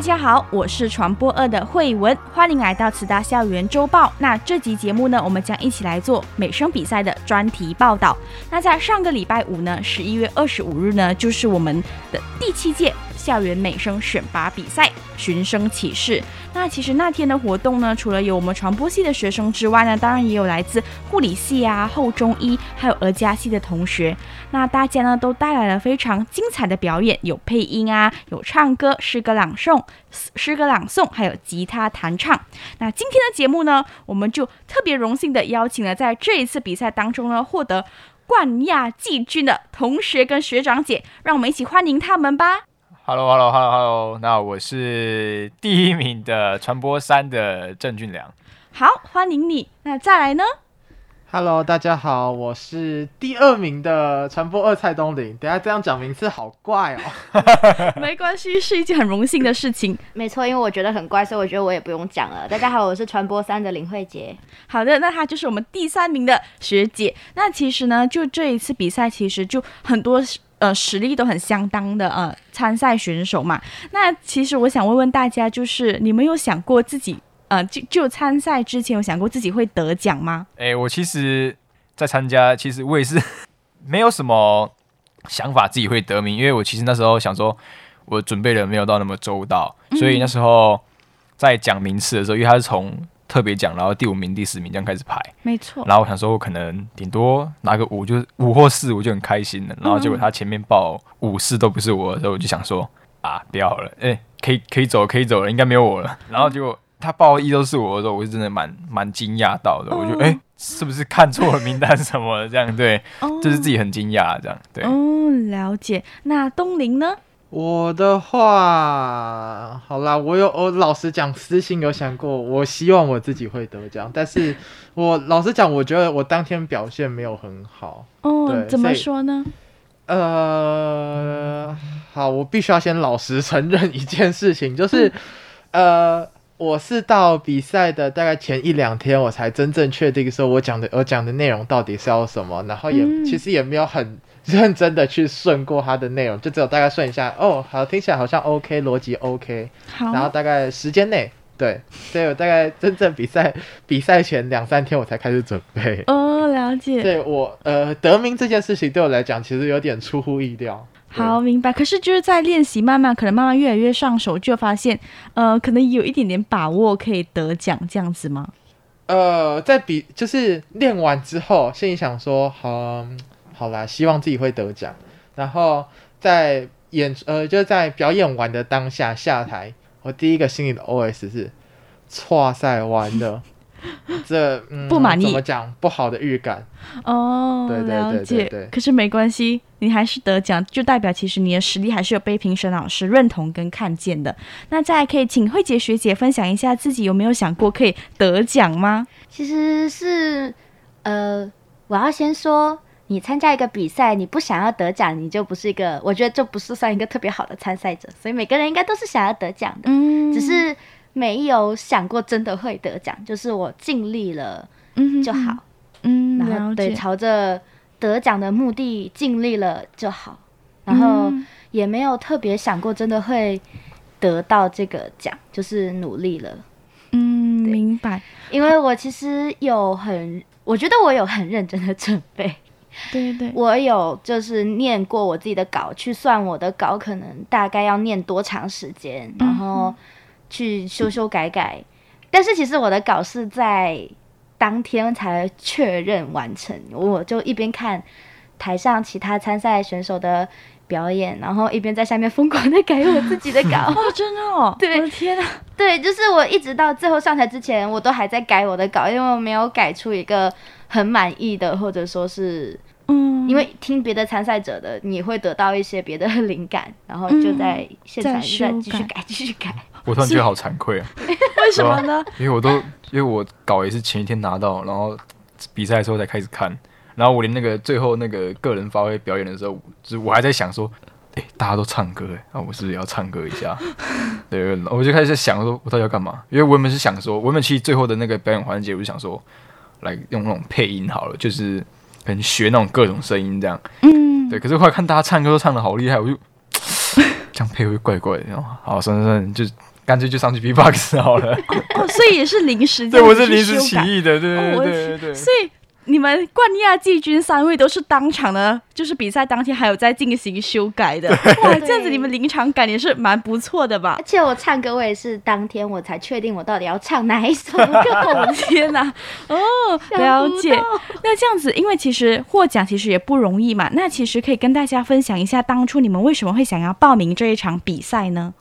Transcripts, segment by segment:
大家好，我是传播二的慧文，欢迎来到慈大校园周报。那这集节目呢，我们将一起来做美声比赛的专题报道。那在上个礼拜五呢，十一月二十五日呢，就是我们的第七届。校园美声选拔比赛寻声启事。那其实那天的活动呢，除了有我们传播系的学生之外呢，当然也有来自护理系啊、后中医还有儿家系的同学。那大家呢都带来了非常精彩的表演，有配音啊，有唱歌、诗歌朗诵、诗歌朗诵，还有吉他弹唱。那今天的节目呢，我们就特别荣幸的邀请了在这一次比赛当中呢获得冠亚季军的同学跟学长姐，让我们一起欢迎他们吧。Hello，Hello，Hello，Hello。那我是第一名的传播三的郑俊良。好，欢迎你。那再来呢？Hello，大家好，我是第二名的传播二蔡东林。等下这样讲名字好怪哦。没关系，是一件很荣幸的事情。没错，因为我觉得很怪，所以我觉得我也不用讲了。大家好，我是传播三的林慧杰。好的，那她就是我们第三名的学姐。那其实呢，就这一次比赛，其实就很多。呃，实力都很相当的呃参赛选手嘛。那其实我想问问大家，就是你们有想过自己呃就就参赛之前有想过自己会得奖吗？哎、欸，我其实，在参加，其实我也是 没有什么想法自己会得名，因为我其实那时候想说，我准备的没有到那么周到，所以那时候在讲名次的时候，因为他是从。特别奖，然后第五名、第十名这样开始排，没错。然后我想说，我可能顶多拿个五，就是五或四，我就很开心了。然后结果他前面报五四都不是我的时候，我就想说啊，不要了，哎、欸，可以可以走，可以走了，应该没有我了。然后结果他报一都是我的时候，我是真的蛮蛮惊讶到的。我就哎、欸，是不是看错了名单什么的？这样对，就是自己很惊讶这样对。哦，了解。那东林呢？我的话，好啦，我有我老实讲，私心有想过，我希望我自己会得奖，但是我老实讲，我觉得我当天表现没有很好。哦，怎么说呢？呃，好，我必须要先老实承认一件事情，就是，呃，我是到比赛的大概前一两天，我才真正确定说我讲的我讲的内容到底是要什么，然后也、嗯、其实也没有很。认真的去顺过它的内容，就只有大概顺一下哦，好，听起来好像 OK，逻辑 OK，好，然后大概时间内，对，所以我大概真正比赛 比赛前两三天我才开始准备。哦，了解。对我呃得名这件事情对我来讲其实有点出乎意料。好，明白。可是就是在练习，慢慢可能慢慢越来越上手，就发现呃可能有一点点把握可以得奖这样子吗？呃，在比就是练完之后，心里想说好。好啦，希望自己会得奖。然后在演呃，就在表演完的当下下台，我第一个心里的 OS 是：挫赛完了，这、嗯、不满意？怎么讲？不好的预感。哦，对对对对，了解。可是没关系，你还是得奖，就代表其实你的实力还是有被评审老师认同跟看见的。那再来可以请慧杰学姐分享一下自己有没有想过可以得奖吗？其实是呃，我要先说。你参加一个比赛，你不想要得奖，你就不是一个，我觉得就不是算一个特别好的参赛者。所以每个人应该都是想要得奖的，嗯，只是没有想过真的会得奖，就是我尽力了就好，嗯，然后对，朝着得奖的目的尽力了就好，然后也没有特别想过真的会得到这个奖，就是努力了，嗯，明白，因为我其实有很，我觉得我有很认真的准备。对对，我有就是念过我自己的稿，去算我的稿可能大概要念多长时间，然后去修修改改。嗯、但是其实我的稿是在当天才确认完成，我就一边看台上其他参赛选手的表演，然后一边在下面疯狂的改我自己的稿。哦，真的哦？对，我的天啊！对，就是我一直到最后上台之前，我都还在改我的稿，因为我没有改出一个。很满意的，或者说是，嗯，因为听别的参赛者的，你会得到一些别的灵感，然后就在现场再继续改，继续改。我突然觉得好惭愧啊！为什么呢？因为我都因为我稿也是前一天拿到，然后比赛的时候才开始看，然后我连那个最后那个个人发挥表演的时候，就是我还在想说，哎、欸，大家都唱歌，哎，那我是不是也要唱歌一下？对，我就开始在想说，我到底要干嘛？因为我原本是想说，我原本其实最后的那个表演环节，我就想说，来用那种配音好了，就是可能学那种各种声音这样。嗯，对。可是后来看大家唱歌都唱的好厉害，我就 这样配会怪怪的。然后好，算算算了，就。干脆就上去 B-box 好了。哦，所以也是临时。对，我是临时起意的，对对对对对。所以你们冠亚季军三位都是当场的，就是比赛当天还有在进行修改的。哇，这样子你们临场感也是蛮不错的吧？而且我唱歌，我也是当天我才确定我到底要唱哪一首歌。我的天哪！哦，了解。那这样子，因为其实获奖其实也不容易嘛。那其实可以跟大家分享一下，当初你们为什么会想要报名这一场比赛呢？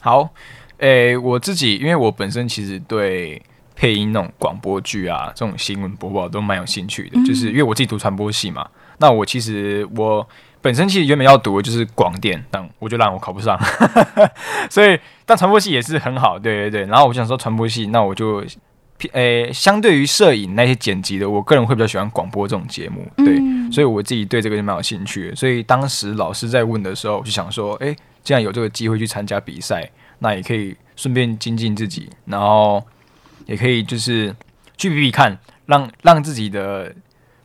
好。诶、欸，我自己因为我本身其实对配音那种广播剧啊，这种新闻播报都蛮有兴趣的。嗯、就是因为我自己读传播系嘛，那我其实我本身其实原本要读的就是广电，但我就让我考不上，所以但传播系也是很好，对对对。然后我就想说传播系，那我就诶、欸，相对于摄影那些剪辑的，我个人会比较喜欢广播这种节目，对，嗯、所以我自己对这个就蛮有兴趣的。所以当时老师在问的时候，我就想说，诶、欸，既然有这个机会去参加比赛。那也可以顺便精进自己，然后也可以就是去比比看，让让自己的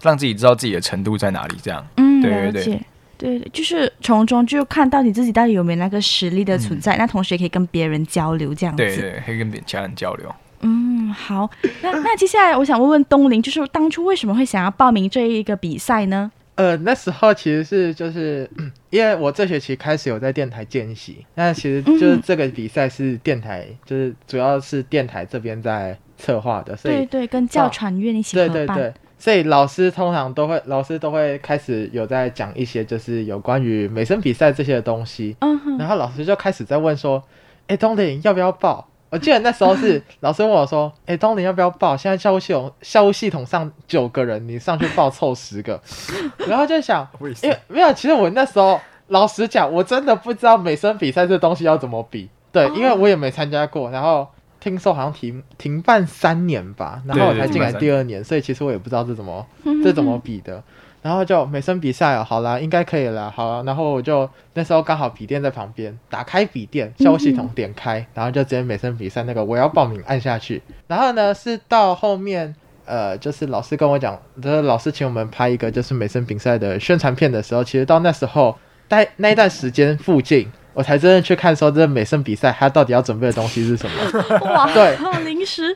让自己知道自己的程度在哪里，这样。嗯，对对对，对，就是从中就看到你自己到底有没有那个实力的存在，嗯、那同时也可以跟别人交流，这样子。对对，可以跟别其他人交流。嗯，好，那那接下来我想问问东林，就是当初为什么会想要报名这一个比赛呢？呃，那时候其实是就是，因为我这学期开始有在电台见习，那其实就是这个比赛是电台，嗯、就是主要是电台这边在策划的，所以对对，跟教传院一起合办。对对对，所以老师通常都会，老师都会开始有在讲一些就是有关于美声比赛这些的东西，然后老师就开始在问说，哎，东林要不要报？我记得那时候是 老师问我说：“哎、欸，东林要不要报？现在校务系统校务系统上九个人，你上去报凑十个。”然后就想，因为没有，其实我那时候老实讲，我真的不知道美声比赛这东西要怎么比。对，因为我也没参加过。然后听说好像停停办三年吧，然后我才进来第二年，所以其实我也不知道这怎么 这怎么比的。然后就美声比赛哦，好啦，应该可以了，好了。然后我就那时候刚好笔电在旁边，打开笔电，校务系统点开，嗯、然后就直接美声比赛那个我要报名按下去。然后呢，是到后面，呃，就是老师跟我讲，就是老师请我们拍一个就是美声比赛的宣传片的时候，其实到那时候，在那一段时间附近，我才真正去看说这个美声比赛它到底要准备的东西是什么。哇，对，好临时。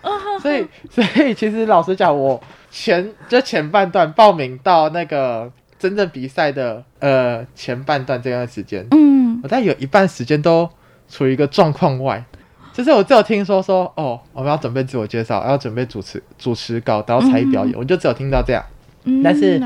所以，所以其实老实讲，我。前就前半段报名到那个真正比赛的呃前半段这段时间，嗯，我大概有一半时间都处于一个状况外，就是我只有听说说哦，我们要准备自我介绍，要准备主持主持稿，然后才艺表演，嗯、我就只有听到这样，嗯，但是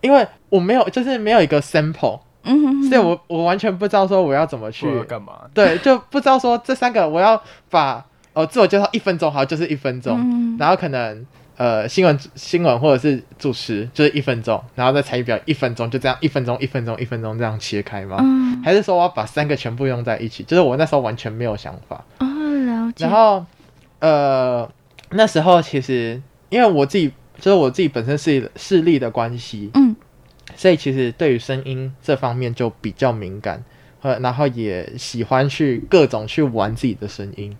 因为我没有就是没有一个 sample，嗯哼哼，所以我我完全不知道说我要怎么去干嘛，对，就不知道说这三个我要把哦自我介绍一分钟好就是一分钟，嗯、然后可能。呃，新闻新闻或者是主持就是一分钟，然后再才艺表演一分钟，就这样一分钟一分钟一分钟这样切开吗？嗯、还是说我要把三个全部用在一起？就是我那时候完全没有想法。哦，了解。然后，呃，那时候其实因为我自己就是我自己本身是视力的关系，嗯，所以其实对于声音这方面就比较敏感，呃，然后也喜欢去各种去玩自己的声音。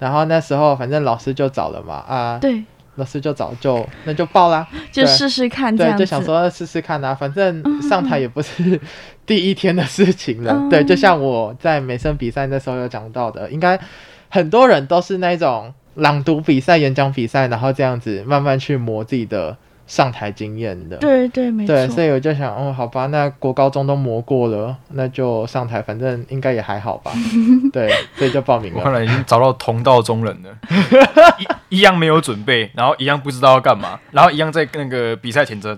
然后那时候反正老师就找了嘛，啊，对。老师就早就那就报啦，就试试看对，就想说试试看啊，反正上台也不是 第一天的事情了。嗯、对，就像我在美声比赛那时候有讲到的，应该很多人都是那种朗读比赛、演讲比赛，然后这样子慢慢去磨自己的。上台经验的，对对没错，对，所以我就想，哦，好吧，那国高中都磨过了，那就上台，反正应该也还好吧，对，所以就报名了。我看来已经找到同道中人了，一一样没有准备，然后一样不知道要干嘛，然后一样在那个比赛前这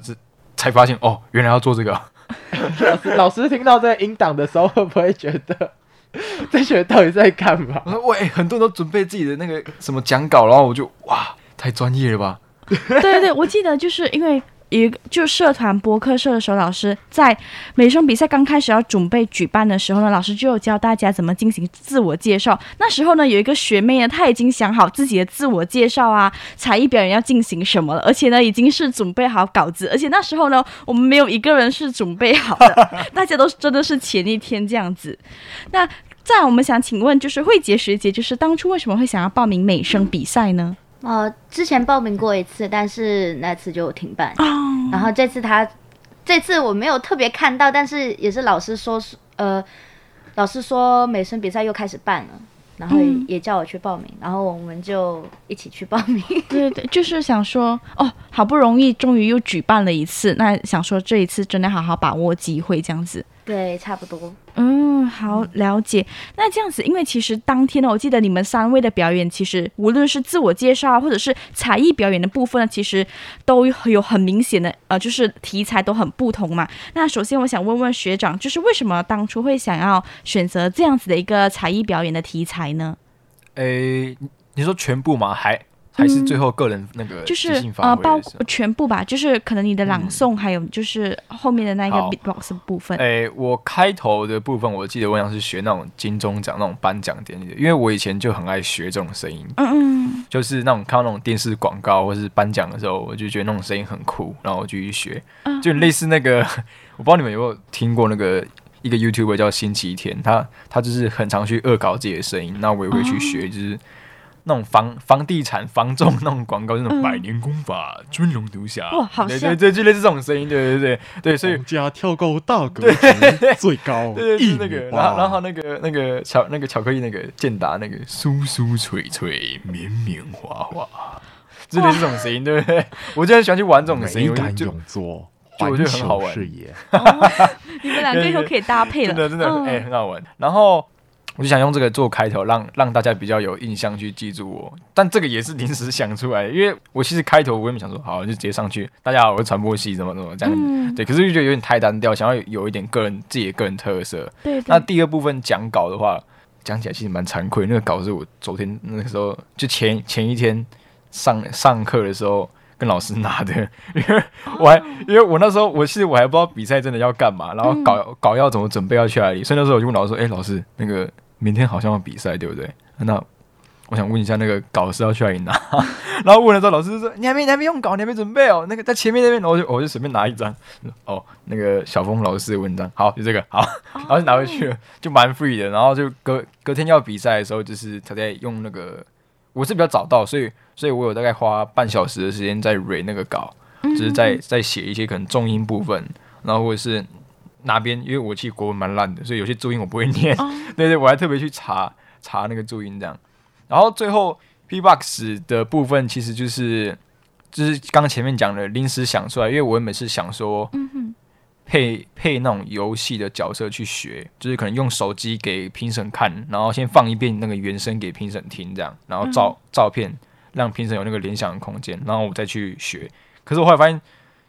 才发现，哦，原来要做这个。老师老师听到这个音档的时候，会不会觉得这学到底在干嘛？我说，喂，很多人都准备自己的那个什么讲稿，然后我就哇，太专业了吧。对对，我记得就是因为一个就社团播客社的时候，老师在美声比赛刚开始要准备举办的时候呢，老师就有教大家怎么进行自我介绍。那时候呢，有一个学妹呢，她已经想好自己的自我介绍啊，才艺表演要进行什么了，而且呢，已经是准备好稿子。而且那时候呢，我们没有一个人是准备好的，大家都真的是前一天这样子。那再我们想请问，就是慧杰学姐，就是当初为什么会想要报名美声比赛呢？呃，之前报名过一次，但是那次就停办。Oh. 然后这次他，这次我没有特别看到，但是也是老师说，呃，老师说美声比赛又开始办了，然后也叫我去报名，嗯、然后我们就一起去报名。对对，就是想说，哦，好不容易终于又举办了一次，那想说这一次真的好好把握机会，这样子。对，差不多。嗯，好了解。那这样子，因为其实当天呢，我记得你们三位的表演，其实无论是自我介绍或者是才艺表演的部分呢，其实都有很明显的呃，就是题材都很不同嘛。那首先，我想问问学长，就是为什么当初会想要选择这样子的一个才艺表演的题材呢？诶，你说全部吗？还？还是最后个人那个就是呃，包全部吧，就是可能你的朗诵，还有就是后面的那一个 beatbox 部分。哎、欸，我开头的部分，我记得我想是学那种金钟奖那种颁奖典礼的，因为我以前就很爱学这种声音，嗯嗯，就是那种看到那种电视广告或是颁奖的时候，我就觉得那种声音很酷，然后我就去学，就类似那个，我不知道你们有没有听过那个一个 YouTuber 叫星期天，他他就是很常去恶搞自己的声音，那我也会去学，就是。那种房房地产房仲那种广告，那种百年功法，尊龙独侠，哇，好像对对，就类似这种声音，对对对对，所以家跳高大格局最高，对对那个，然后然后那个那个巧那个巧克力那个健达那个酥酥脆脆绵绵滑滑，就类似这种声音，对不对？我就很喜欢去玩这种声音，敢永作，就我觉得很好玩，你们两个以后可以搭配了，真的真的哎，很好玩，然后。我就想用这个做开头，让让大家比较有印象去记住我。但这个也是临时想出来的，因为我其实开头我原本想说，好，就直接上去，大家好，我是传播系，怎么怎么这样、嗯。对，可是就觉得有点太单调，想要有一点个人自己的个人特色。对，对。那第二部分讲稿的话，讲起来其实蛮惭愧，那个稿是我昨天那个时候就前前一天上上课的时候跟老师拿的，因 为 我还因为我那时候我其实我还不知道比赛真的要干嘛，然后稿、嗯、稿要怎么准备要去哪里，所以那时候我就问老师说，哎、欸，老师那个。明天好像要比赛，对不对？那我想问一下，那个稿是要去哪里拿？然后问了之后，老师就说：“你还没，你还没用稿，你还没准备哦。”那个在前面那边，我就我就随便拿一张。哦，那个小峰老师的文章，好，就这个，好，然后就拿回去了，就蛮 free 的。然后就隔隔天要比赛的时候，就是他在用那个，我是比较早到，所以所以我有大概花半小时的时间在 read 那个稿，就是在在写一些可能重音部分，然后或者是。哪边？因为我其实国文蛮烂的，所以有些注音我不会念。Oh. 对对，我还特别去查查那个注音这样。然后最后 P box 的部分其实就是就是刚刚前面讲的临时想出来，因为我原本是想说配配那种游戏的角色去学，就是可能用手机给评审看，然后先放一遍那个原声给评审听这样，然后照照片让评审有那个联想的空间，然后我再去学。可是我后来发现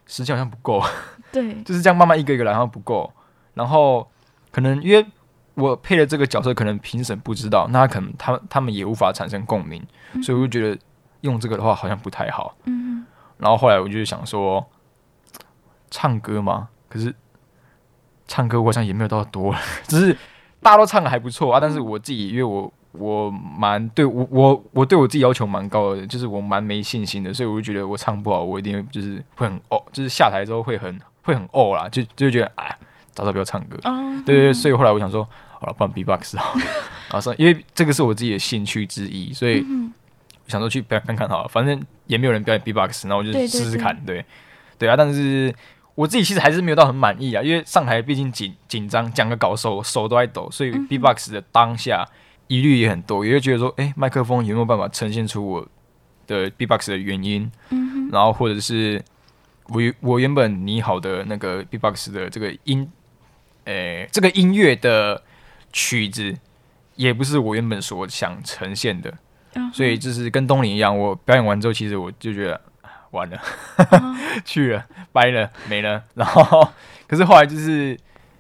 时间好像不够。对，就是这样慢慢一个一个来，然后不够，然后可能因为我配的这个角色，可能评审不知道，那他可能他他们也无法产生共鸣，嗯，所以我就觉得用这个的话好像不太好。嗯，然后后来我就想说，唱歌嘛，可是唱歌我好像也没有到多，只是大家都唱的还不错啊，但是我自己因为我。我蛮对我我我对我自己要求蛮高的，就是我蛮没信心的，所以我就觉得我唱不好，我一定就是会很哦，就是下台之后会很会很哦啦，就就觉得哎，早早不要唱歌。Oh, 对对对，所以后来我想说，好了，不然 B-box 好，然后说因为这个是我自己的兴趣之一，所以想说去表演看看好了，反正也没有人表演 B-box，那我就试试看。对，对啊，但是我自己其实还是没有到很满意啊，因为上台毕竟紧紧张，讲个稿手手都在抖，所以 B-box 的当下。疑虑也很多，也会觉得说，哎，麦克风有没有办法呈现出我的 B-box 的原因？嗯，然后或者是我我原本拟好的那个 B-box 的这个音，诶，这个音乐的曲子，也不是我原本所想呈现的，嗯，所以就是跟东林一样，我表演完之后，其实我就觉得完了，嗯，去了，掰了，没了。然后，可是后来就是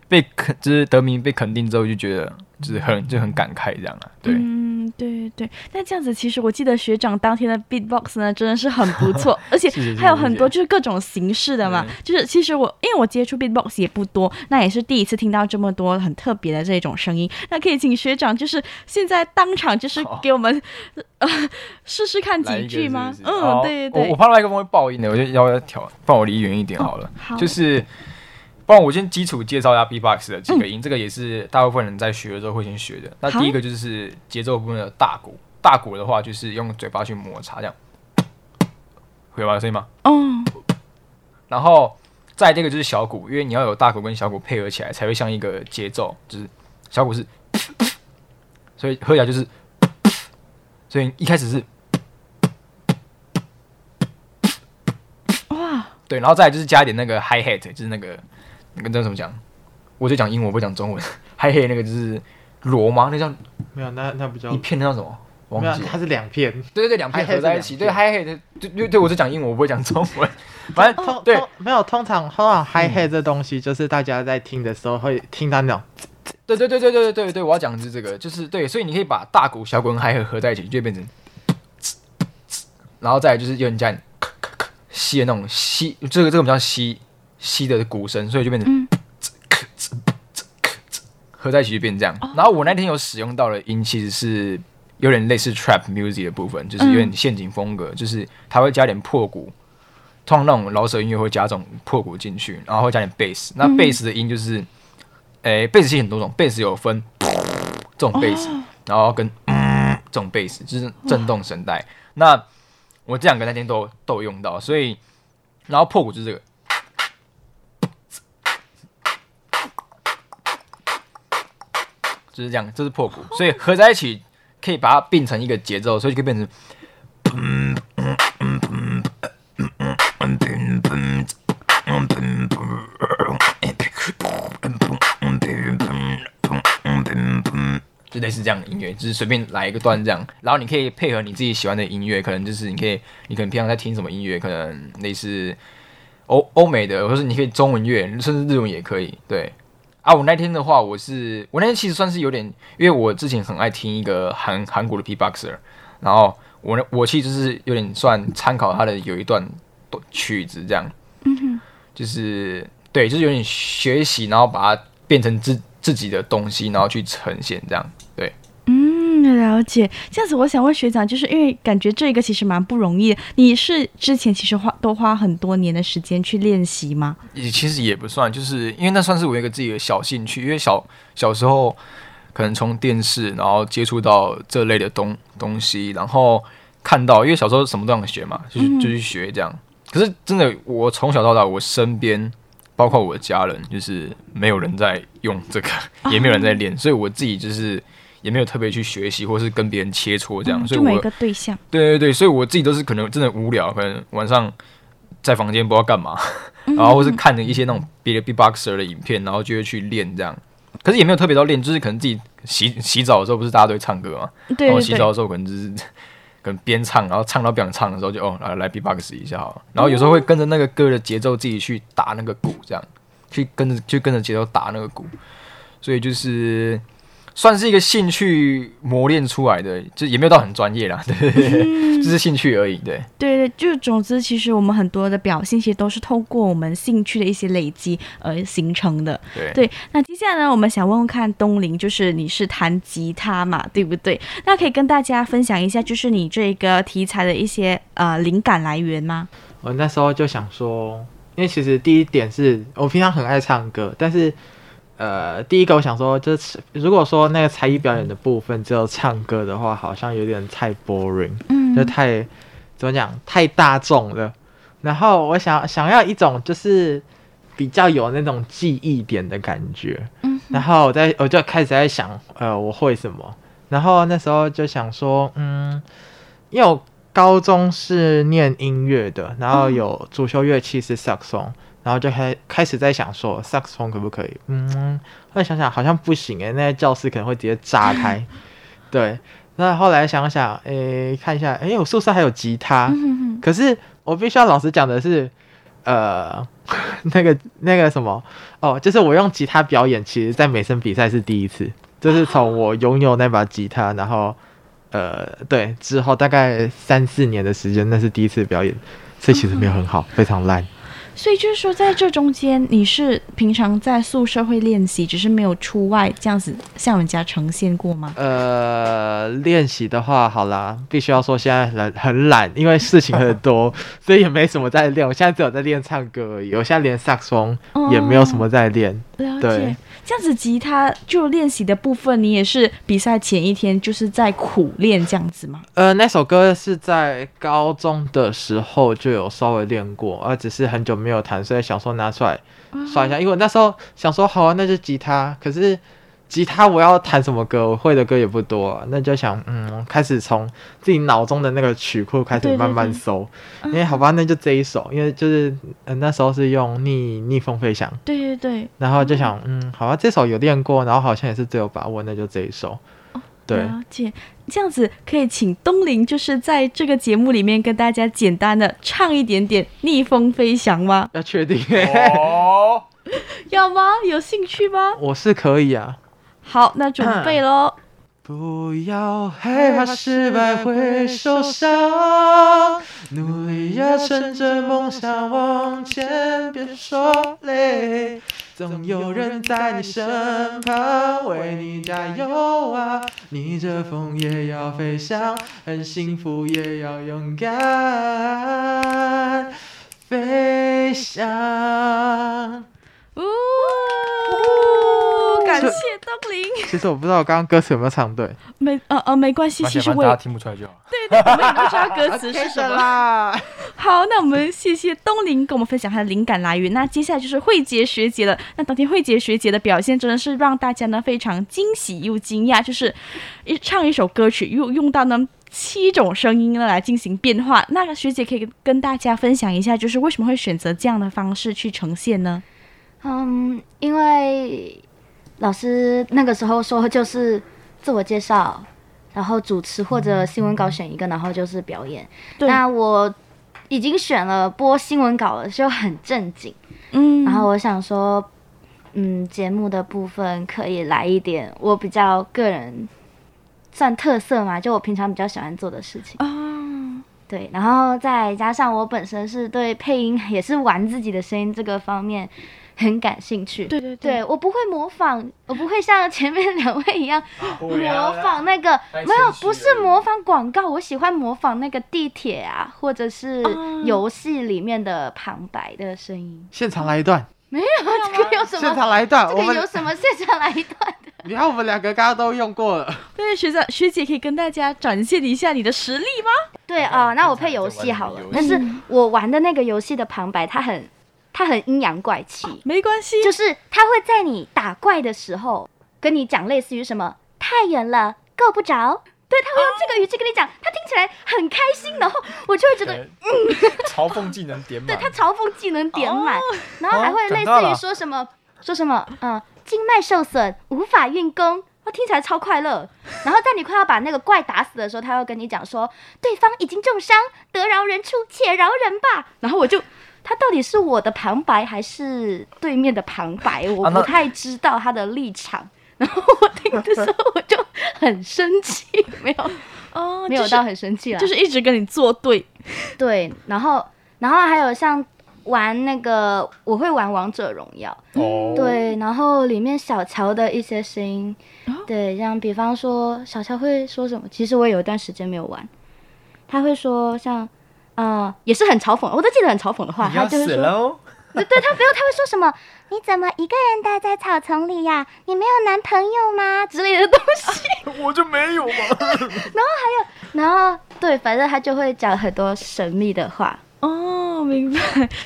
被肯，就是得名被肯定之后，就觉得。就是很就很感慨这样啊，对，嗯，对对。那这样子，其实我记得学长当天的 beatbox 呢，真的是很不错，而且 还有很多就是各种形式的嘛。就是其实我因为我接触 beatbox 也不多，那也是第一次听到这么多很特别的这种声音。那可以请学长就是现在当场就是给我们呃试试看几句吗？嗯，对对对。我我怕麦克风会爆音的，我就要要调，放我离远一点好了。好，就是。不然我先基础介绍一下 B-box 的几个音，嗯，这个也是大部分人在学的时候会先学的。那第一个就是节奏部分的大鼓，大鼓的话就是用嘴巴去摩擦，这样，会有声音吗？嗯。然后再这个就是小鼓，因为你要有大鼓跟小鼓配合起来，才会像一个节奏。就是小鼓是，所以合起来就是，所以一开始是，哇，对，然后再来就是加一点那个 hi hat，就是那个。你跟这怎么讲？我就讲英文，我不讲中文。嗨嘿，那个就是锣吗？那叫没有，那那不叫一片，那叫什么？忘记了，它是两片。对对对，两片合在一起。对嗨嘿的，对对对，我是讲英文，我不会讲中文。反正通对没有，通常通常嗨嘿这东西，就是大家在听的时候会听到那种。对对对对对对对对，我要讲的是这个，就是对，所以你可以把大鼓、小鼓跟嗨嘿合在一起，就会变成。然后再来就是有人家吸的那种吸，这个这个我们叫吸。吸的鼓声，所以就变成、嗯、合在一起就变成这样。然后我那天有使用到的音，其实是有点类似 trap music 的部分，就是有点陷阱风格，嗯、就是它会加点破鼓。通常那种饶舌音乐会加这种破鼓进去，然后会加点 bass。那 bass 的音就是，诶、嗯，贝斯其实很多种，bass 有分这种 bass，、哦、然后跟、嗯、这种 bass 就是震动声带。那我这两个那天都都有用到，所以然后破鼓就是这个。就是这样，这是破鼓，所以合在一起可以把它变成一个节奏，所以就可以变成。就类似这样的音乐，就是随便来一个段这样，然后你可以配合你自己喜欢的音乐，可能就是你可以，你可能平常在听什么音乐，可能类似欧欧美的，或是你可以中文乐，甚至日文也可以，对。啊，我那天的话，我是我那天其实算是有点，因为我之前很爱听一个韩韩国的 Beatboxer，然后我呢，我其实就是有点算参考他的有一段曲子这样，嗯哼，就是对，就是有点学习，然后把它变成自自己的东西，然后去呈现这样，对。了解，这样子，我想问学长，就是因为感觉这个其实蛮不容易的。你是之前其实花都花很多年的时间去练习吗？也其实也不算，就是因为那算是我一个自己的小兴趣。因为小小时候可能从电视然后接触到这类的东东西，然后看到，因为小时候什么都想学嘛，就就去学这样。嗯、可是真的，我从小到大，我身边包括我的家人，就是没有人在用这个，也没有人在练，哦、所以我自己就是。也没有特别去学习，或是跟别人切磋这样，嗯、所以我就每个对象，对对对，所以我自己都是可能真的无聊，可能晚上在房间不知道干嘛，嗯、然后或是看着一些那种别的 beatboxer 的影片，然后就会去练这样。可是也没有特别到练，就是可能自己洗洗澡的时候，不是大家都会唱歌嘛？然后洗澡的时候可能就是 可能边唱，然后唱到不想唱的时候就哦来来 beatbox 一下好了，然后有时候会跟着那个歌的节奏自己去打那个鼓，这样去跟着就跟着节奏打那个鼓，所以就是。算是一个兴趣磨练出来的，就也没有到很专业啦，对，就是兴趣而已，对。对对，就总之，其实我们很多的表现，其实都是透过我们兴趣的一些累积而形成的。对对。那接下来呢，我们想问问看东林，就是你是弹吉他嘛，对不对？那可以跟大家分享一下，就是你这个题材的一些呃灵感来源吗？我那时候就想说，因为其实第一点是我平常很爱唱歌，但是。呃，第一个我想说，就是如果说那个才艺表演的部分只有唱歌的话，好像有点太 boring，嗯，就太怎么讲，太大众了。然后我想想要一种就是比较有那种记忆点的感觉，嗯，然后我在我就开始在想，呃，我会什么？然后那时候就想说，嗯，因为我高中是念音乐的，然后有主修乐器是萨克斯风。然后就开开始在想说，萨克斯风可不可以？嗯，后来想想好像不行诶，那些教室可能会直接炸开。对，那后来想想，诶，看一下，诶，我宿舍还有吉他，嗯、哼哼可是我必须要老实讲的是，呃，那个那个什么，哦，就是我用吉他表演，其实在美声比赛是第一次，就是从我拥有那把吉他，然后呃，对，之后大概三四年的时间，那是第一次表演，所以其实没有很好，非常烂。所以就是说，在这中间，你是平常在宿舍会练习，只是没有出外这样子向人家呈现过吗？呃，练习的话，好啦，必须要说现在很很懒，因为事情很多，所以也没什么在练。我现在只有在练唱歌而已，我现在连萨克斯风也没有什么在练。哦、了解。对。这样子，吉他就练习的部分，你也是比赛前一天就是在苦练这样子吗？呃，那首歌是在高中的时候就有稍微练过，而只是很久没有弹，所以想说拿出来刷一下。因为我那时候想说，好啊，那就吉他，可是。吉他我要弹什么歌？我会的歌也不多，啊，那就想嗯，开始从自己脑中的那个曲库开始慢慢搜。因为好吧，那就这一首，因为就是嗯那时候是用逆逆风飞翔。对对对。然后就想嗯，好吧，这首有练过，然后好像也是最有把握，那就这一首。哦，解，这样子可以请东林就是在这个节目里面跟大家简单的唱一点点逆风飞翔吗？要确定哦？要吗？有兴趣吗？我是可以啊。好，那准备喽。不要害怕失败会受伤，努力呀，趁着梦想往前，别说累，总有人在你身旁为你加油啊！逆着风也要飞翔，很幸福也要勇敢飞翔。感谢东林。其实我不知道我刚刚歌词有没有唱对。没呃呃没关系，其实我也大家听不出来就好。对对，我们也不知道歌词是什么 啦。好，那我们谢谢东林跟我们分享他的灵感来源。那接下来就是慧杰学姐了。那当天慧杰学姐的表现真的是让大家呢非常惊喜又惊讶，就是一唱一首歌曲又用到呢七种声音呢来进行变化。那个学姐可以跟大家分享一下，就是为什么会选择这样的方式去呈现呢？嗯，因为。老师那个时候说就是自我介绍，然后主持或者新闻稿选一个，然后就是表演。那我已经选了播新闻稿了，就很正经。嗯，然后我想说，嗯，节目的部分可以来一点我比较个人算特色嘛，就我平常比较喜欢做的事情。哦，对，然后再加上我本身是对配音也是玩自己的声音这个方面。很感兴趣，对对对，对，我不会模仿，我不会像前面两位一样 模仿那个，没有，不是模仿广告，我喜欢模仿那个地铁啊，或者是游戏里面的旁白的声音。现场来一段，没有，这个有什么？现场来一段，这个有什么？现场来一段的。你看，我们两个刚刚都用过了。对，学长学姐可以跟大家展现一下你的实力吗？对啊、呃，那我配游戏好了，但是我玩的那个游戏的旁白，它很。他很阴阳怪气，啊，没关系，就是他会在你打怪的时候跟你讲类似于什么太远了够不着，对，他会用这个语气跟你讲，他听起来很开心，然后我就会觉得，欸、嗯，嘲讽技能点满，对，他嘲讽技能点满，哦、然后还会类似于说什么、哦、说什么，嗯，经脉受损无法运功，我听起来超快乐，然后在你快要把那个怪打死的时候，他会跟你讲说对方已经重伤，得饶人处且饶人吧，然后我就。他到底是我的旁白还是对面的旁白？我不太知道他的立场。然后我听的时候我就很生气，没有 哦，没有到很生气了，就是一直跟你作对。对，然后然后还有像玩那个，我会玩王者荣耀。哦。对，然后里面小乔的一些声音，对，像比方说小乔会说什么？其实我有一段时间没有玩，他会说像。嗯，也是很嘲讽，我都记得很嘲讽的话。他就是说，对，他不用，他会说什么？你怎么一个人待在草丛里呀？你没有男朋友吗？之类的东西。我就没有嘛。然后还有，然后对，反正他就会讲很多神秘的话。哦，明白。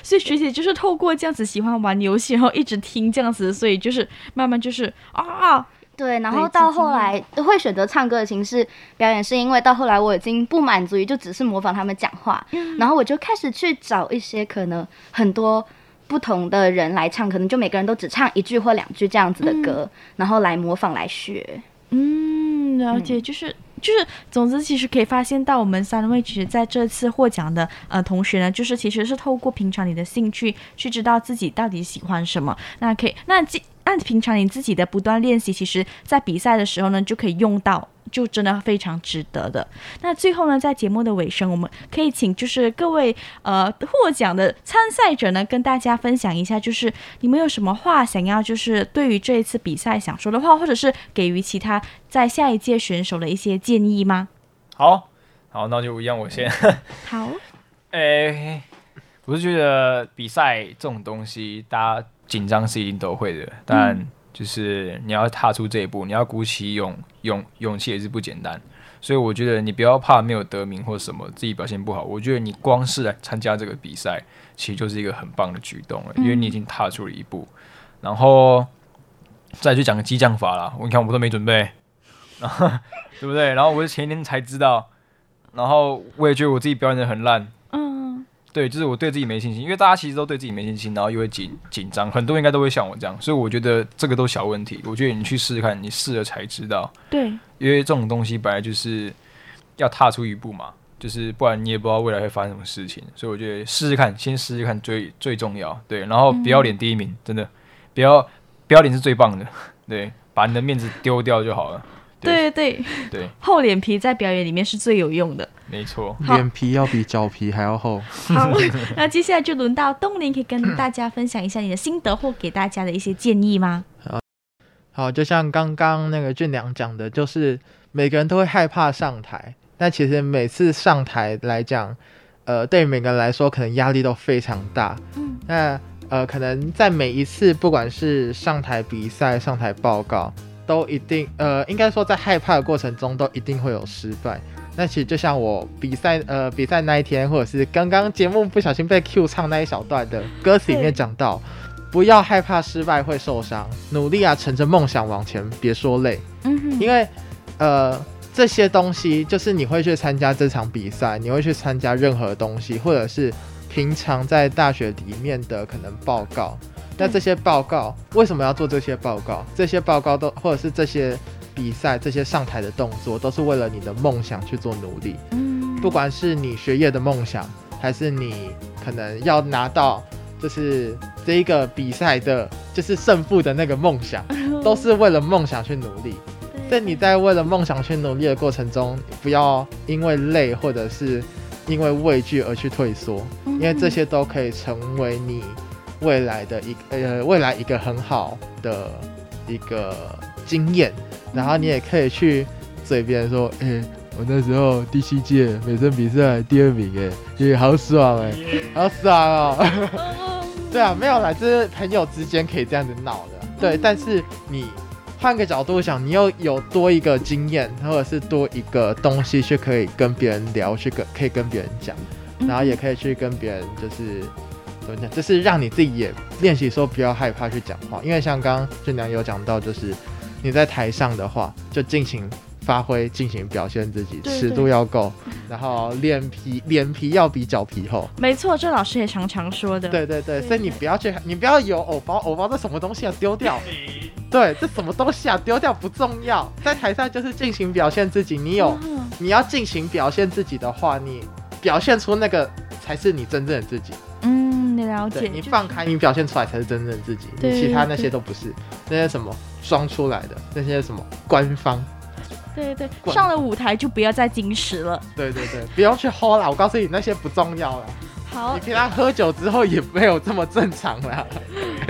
所以学姐就是透过这样子喜欢玩游戏，然后一直听这样子，所以就是慢慢就是啊。对，然后到后来会选择唱歌的形式表演，是因为到后来我已经不满足于就只是模仿他们讲话，嗯、然后我就开始去找一些可能很多不同的人来唱，可能就每个人都只唱一句或两句这样子的歌，嗯、然后来模仿来学。嗯，了解，就是。嗯就是，总之，其实可以发现到我们三位其实在这次获奖的呃同学呢，就是其实是透过平常你的兴趣去知道自己到底喜欢什么。那可以，那按平常你自己的不断练习，其实在比赛的时候呢，就可以用到就真的非常值得的。那最后呢，在节目的尾声，我们可以请就是各位呃获奖的参赛者呢，跟大家分享一下，就是你们有什么话想要，就是对于这一次比赛想说的话，或者是给予其他在下一届选手的一些建议吗？好，好，那就一样，我先。好。诶、欸，我是觉得比赛这种东西，大家紧张是一定都会的，但就是你要踏出这一步，你要鼓起勇勇勇气也是不简单。所以我觉得你不要怕没有得名或什么，自己表现不好。我觉得你光是来参加这个比赛，其实就是一个很棒的举动了，因为你已经踏出了一步。然后再去讲个激将法啦，我你看我都没准备，然后 对不对？然后我是前一天才知道，然后我也觉得我自己表演的很烂。对，就是我对自己没信心，因为大家其实都对自己没信心，然后又会紧紧张，很多人应该都会像我这样，所以我觉得这个都小问题。我觉得你去试试看，你试了才知道。对，因为这种东西本来就是要踏出一步嘛，就是不然你也不知道未来会发生什么事情。所以我觉得试试看，先试试看最最重要。对，然后不要脸第一名，嗯、真的，不要不要脸是最棒的。对，把你的面子丢掉就好了。对对对，对，厚脸皮在表演里面是最有用的。没错，脸皮要比脚皮还要厚。好，那接下来就轮到东林，可以跟大家分享一下你的心得或给大家的一些建议吗？好，好，就像刚刚那个俊良讲的，就是每个人都会害怕上台，但其实每次上台来讲，呃，对每个人来说可能压力都非常大。嗯，那呃，可能在每一次不管是上台比赛、上台报告，都一定呃，应该说在害怕的过程中，都一定会有失败。那其实就像我比赛，呃，比赛那一天，或者是刚刚节目不小心被 Q 唱那一小段的歌词里面讲到，不要害怕失败会受伤，努力啊，乘着梦想往前，别说累。嗯哼，因为呃这些东西就是你会去参加这场比赛，你会去参加任何东西，或者是平常在大学里面的可能报告。那这些报告为什么要做这些报告？这些报告都或者是这些。比赛这些上台的动作都是为了你的梦想去做努力，嗯，不管是你学业的梦想，还是你可能要拿到就是这一个比赛的，就是胜负的那个梦想，都是为了梦想去努力。在你在为了梦想去努力的过程中，不要因为累或者是因为畏惧而去退缩，因为这些都可以成为你未来的一呃未来一个很好的一个经验。然后你也可以去嘴边说，哎、欸，我那时候第七届美声比赛第二名，哎，也好爽哎，好爽哦。对啊，没有啦，这是朋友之间可以这样子闹的。对，但是你换个角度想，你又有多一个经验，或者是多一个东西去可以跟别人聊，去跟可以跟别人讲，然后也可以去跟别人就是怎么讲，就是让你自己也练习说不要害怕去讲话，因为像刚刚俊良有讲到，就是。你在台上的话，就尽情发挥，尽情表现自己，尺度要够，然后脸皮脸皮要比脚皮厚。没错，这老师也常常说的。对对对，所以你不要去，你不要有偶包，偶包这什么东西啊，丢掉。对，这什么东西啊，丢掉不重要，在台上就是尽情表现自己。你有，你要尽情表现自己的话，你表现出那个才是你真正的自己。嗯，你了解。你放开，你表现出来才是真正的自己，你其他那些都不是，那些什么。装出来的那些什么官方，对对对，上了舞台就不要再矜持了。对对对，不用去喝了，我告诉你那些不重要了。好，你平常喝酒之后也没有这么正常了。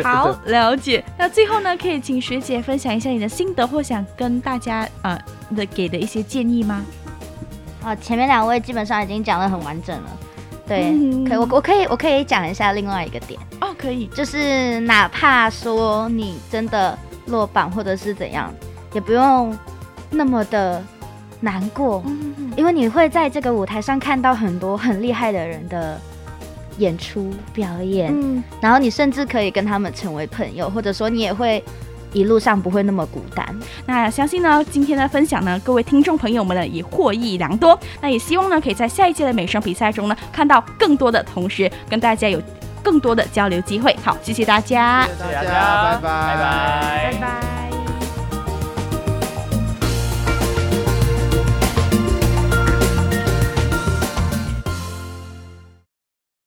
好，了解。那最后呢，可以请学姐分享一下你的心得，或想跟大家呃的给的一些建议吗？啊，前面两位基本上已经讲的很完整了。对，嗯、可以我我可以我可以讲一下另外一个点哦，可以，就是哪怕说你真的。落榜或者是怎样，也不用那么的难过，因为你会在这个舞台上看到很多很厉害的人的演出表演，嗯，然后你甚至可以跟他们成为朋友，或者说你也会一路上不会那么孤单。那相信呢，今天的分享呢，各位听众朋友们呢也获益良多。那也希望呢，可以在下一届的美声比赛中呢，看到更多的同学跟大家有。更多的交流机会，好，谢谢大家，谢谢大家，拜拜，拜拜，拜拜。